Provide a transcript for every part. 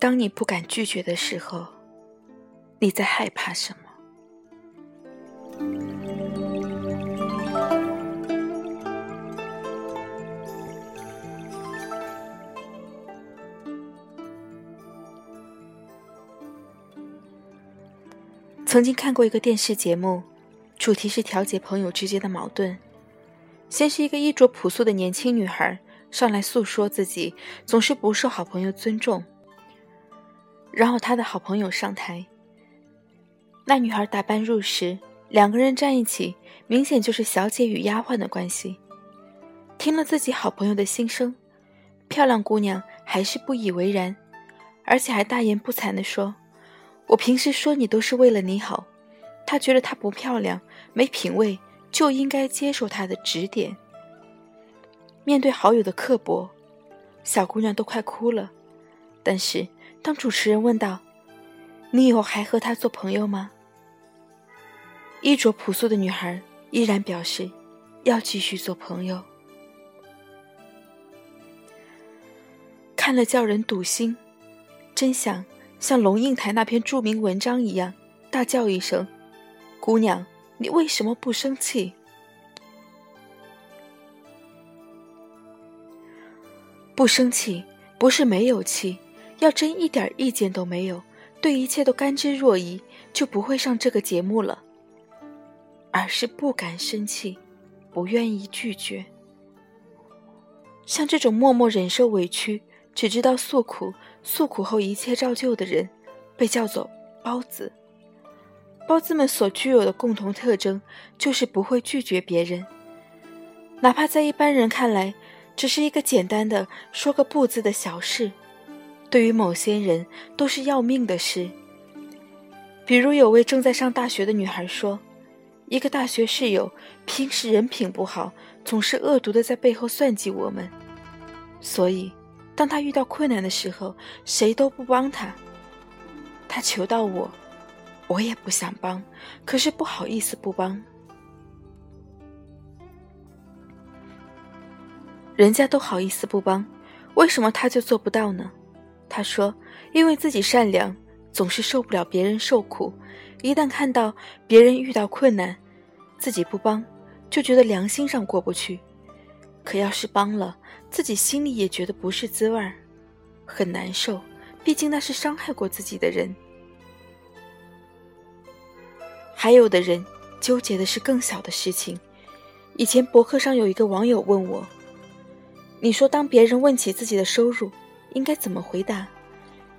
当你不敢拒绝的时候，你在害怕什么？曾经看过一个电视节目，主题是调解朋友之间的矛盾。先是一个衣着朴素的年轻女孩上来诉说自己总是不受好朋友尊重，然后他的好朋友上台。那女孩打扮入时，两个人站一起，明显就是小姐与丫鬟的关系。听了自己好朋友的心声，漂亮姑娘还是不以为然，而且还大言不惭地说。我平时说你都是为了你好，她觉得她不漂亮、没品位，就应该接受他的指点。面对好友的刻薄，小姑娘都快哭了。但是当主持人问道：“你以后还和他做朋友吗？”衣着朴素的女孩依然表示要继续做朋友。看了叫人堵心，真想。像龙应台那篇著名文章一样，大叫一声：“姑娘，你为什么不生气？不生气不是没有气，要真一点意见都没有，对一切都甘之若饴，就不会上这个节目了。而是不敢生气，不愿意拒绝。像这种默默忍受委屈。”只知道诉苦，诉苦后一切照旧的人，被叫做包子。包子们所具有的共同特征，就是不会拒绝别人，哪怕在一般人看来，只是一个简单的说个不字的小事，对于某些人都是要命的事。比如有位正在上大学的女孩说，一个大学室友平时人品不好，总是恶毒的在背后算计我们，所以。当他遇到困难的时候，谁都不帮他。他求到我，我也不想帮，可是不好意思不帮。人家都好意思不帮，为什么他就做不到呢？他说：“因为自己善良，总是受不了别人受苦。一旦看到别人遇到困难，自己不帮，就觉得良心上过不去。可要是帮了，”自己心里也觉得不是滋味儿，很难受。毕竟那是伤害过自己的人。还有的人纠结的是更小的事情。以前博客上有一个网友问我：“你说当别人问起自己的收入，应该怎么回答？”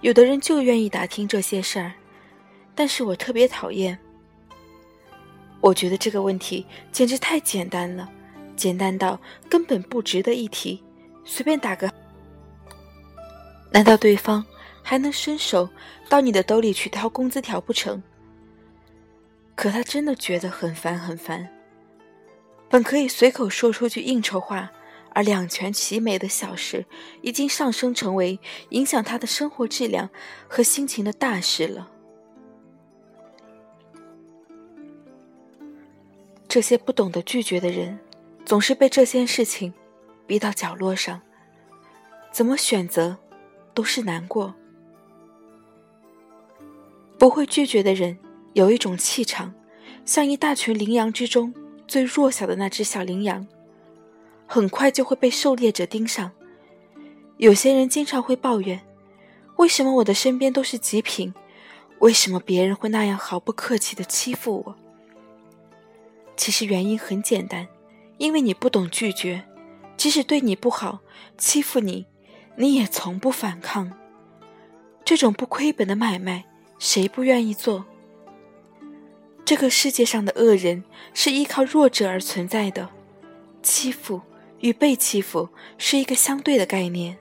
有的人就愿意打听这些事儿，但是我特别讨厌。我觉得这个问题简直太简单了，简单到根本不值得一提。随便打个，难道对方还能伸手到你的兜里去掏工资条不成？可他真的觉得很烦很烦。本可以随口说出句应酬话而两全其美的小事，已经上升成为影响他的生活质量和心情的大事了。这些不懂得拒绝的人，总是被这件事情。逼到角落上，怎么选择，都是难过。不会拒绝的人有一种气场，像一大群羚羊之中最弱小的那只小羚羊，很快就会被狩猎者盯上。有些人经常会抱怨：为什么我的身边都是极品？为什么别人会那样毫不客气的欺负我？其实原因很简单，因为你不懂拒绝。即使对你不好，欺负你，你也从不反抗。这种不亏本的买卖，谁不愿意做？这个世界上的恶人是依靠弱者而存在的，欺负与被欺负是一个相对的概念。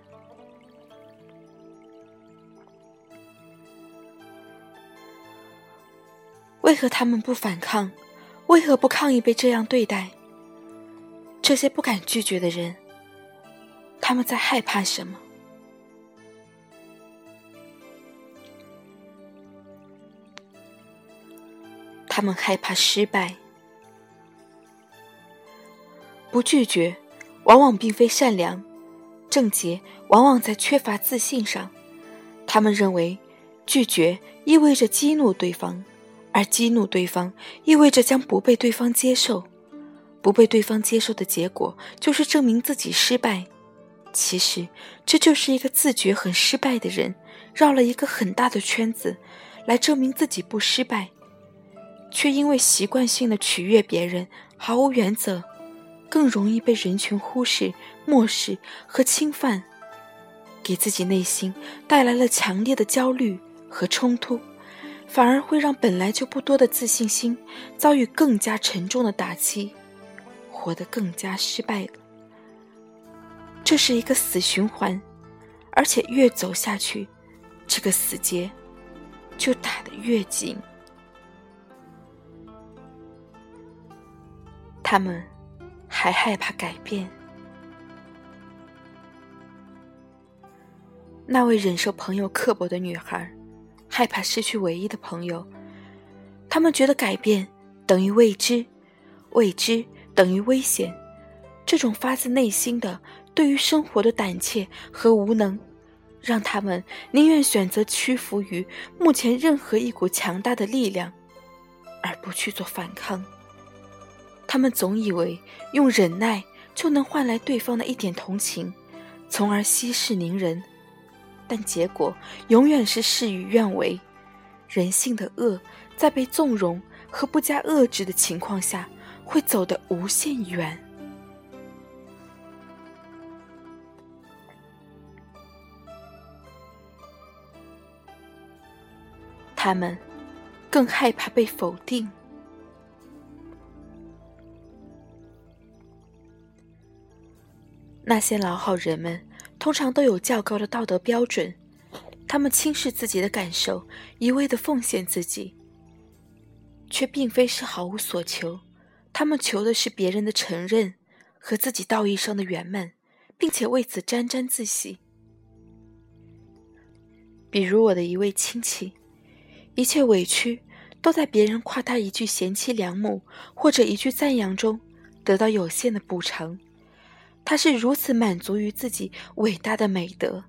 为何他们不反抗？为何不抗议被这样对待？这些不敢拒绝的人，他们在害怕什么？他们害怕失败。不拒绝，往往并非善良；症结往往在缺乏自信上。他们认为，拒绝意味着激怒对方，而激怒对方意味着将不被对方接受，不被对方接受的结果就是证明自己失败。其实，这就是一个自觉很失败的人，绕了一个很大的圈子，来证明自己不失败，却因为习惯性的取悦别人，毫无原则，更容易被人群忽视、漠视和侵犯。给自己内心带来了强烈的焦虑和冲突，反而会让本来就不多的自信心遭遇更加沉重的打击，活得更加失败。这是一个死循环，而且越走下去，这个死结就打得越紧。他们还害怕改变。那位忍受朋友刻薄的女孩，害怕失去唯一的朋友。他们觉得改变等于未知，未知等于危险。这种发自内心的对于生活的胆怯和无能，让他们宁愿选择屈服于目前任何一股强大的力量，而不去做反抗。他们总以为用忍耐就能换来对方的一点同情，从而息事宁人。但结果永远是事与愿违。人性的恶，在被纵容和不加遏制的情况下，会走得无限远。他们更害怕被否定。那些老好人们。通常都有较高的道德标准，他们轻视自己的感受，一味的奉献自己，却并非是毫无所求。他们求的是别人的承认和自己道义上的圆满，并且为此沾沾自喜。比如我的一位亲戚，一切委屈都在别人夸他一句贤妻良母或者一句赞扬中得到有限的补偿。他是如此满足于自己伟大的美德，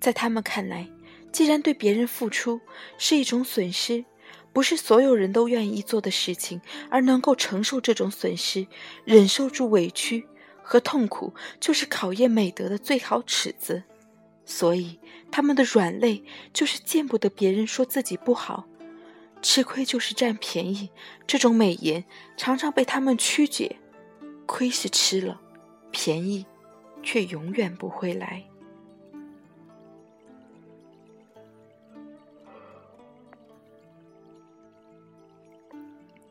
在他们看来，既然对别人付出是一种损失，不是所有人都愿意做的事情，而能够承受这种损失，忍受住委屈和痛苦，就是考验美德的最好尺子。所以，他们的软肋就是见不得别人说自己不好，吃亏就是占便宜。这种美言常常被他们曲解，亏是吃了。便宜，却永远不会来。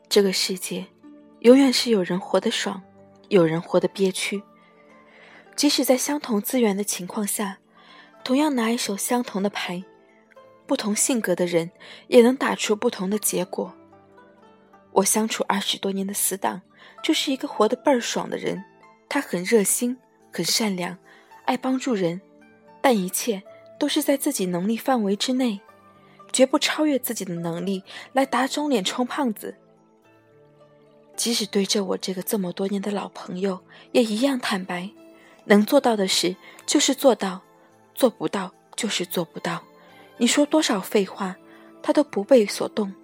这个世界，永远是有人活得爽，有人活得憋屈。即使在相同资源的情况下，同样拿一手相同的牌，不同性格的人也能打出不同的结果。我相处二十多年的死党，就是一个活得倍儿爽的人。他很热心，很善良，爱帮助人，但一切都是在自己能力范围之内，绝不超越自己的能力来打肿脸充胖子。即使对着我这个这么多年的老朋友，也一样坦白，能做到的事就是做到，做不到就是做不到。你说多少废话，他都不被所动。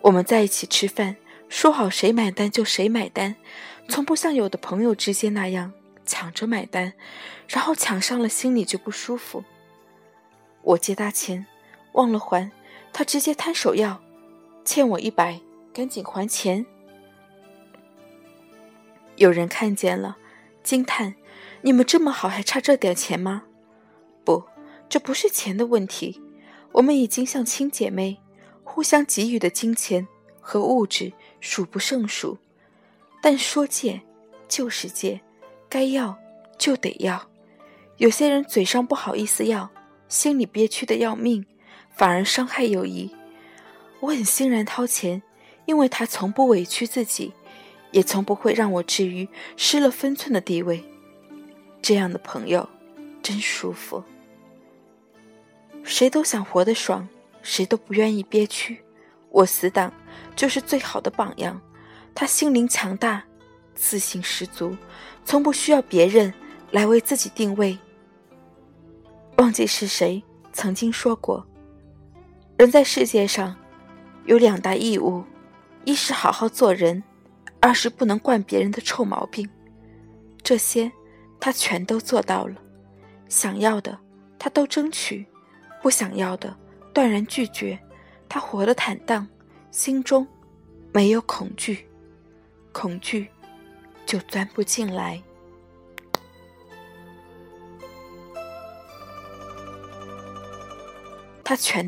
我们在一起吃饭，说好谁买单就谁买单。从不像有的朋友之间那样抢着买单，然后抢上了心里就不舒服。我借他钱，忘了还，他直接摊手要，欠我一百，赶紧还钱。有人看见了，惊叹：“你们这么好，还差这点钱吗？”不，这不是钱的问题，我们已经像亲姐妹，互相给予的金钱和物质数不胜数。但说借，就是借，该要就得要。有些人嘴上不好意思要，心里憋屈的要命，反而伤害友谊。我很欣然掏钱，因为他从不委屈自己，也从不会让我置于失了分寸的地位。这样的朋友，真舒服。谁都想活得爽，谁都不愿意憋屈。我死党就是最好的榜样。他心灵强大，自信十足，从不需要别人来为自己定位。忘记是谁曾经说过：人在世界上有两大义务，一是好好做人，二是不能惯别人的臭毛病。这些他全都做到了，想要的他都争取，不想要的断然拒绝。他活得坦荡，心中没有恐惧，恐惧就钻不进来。他全。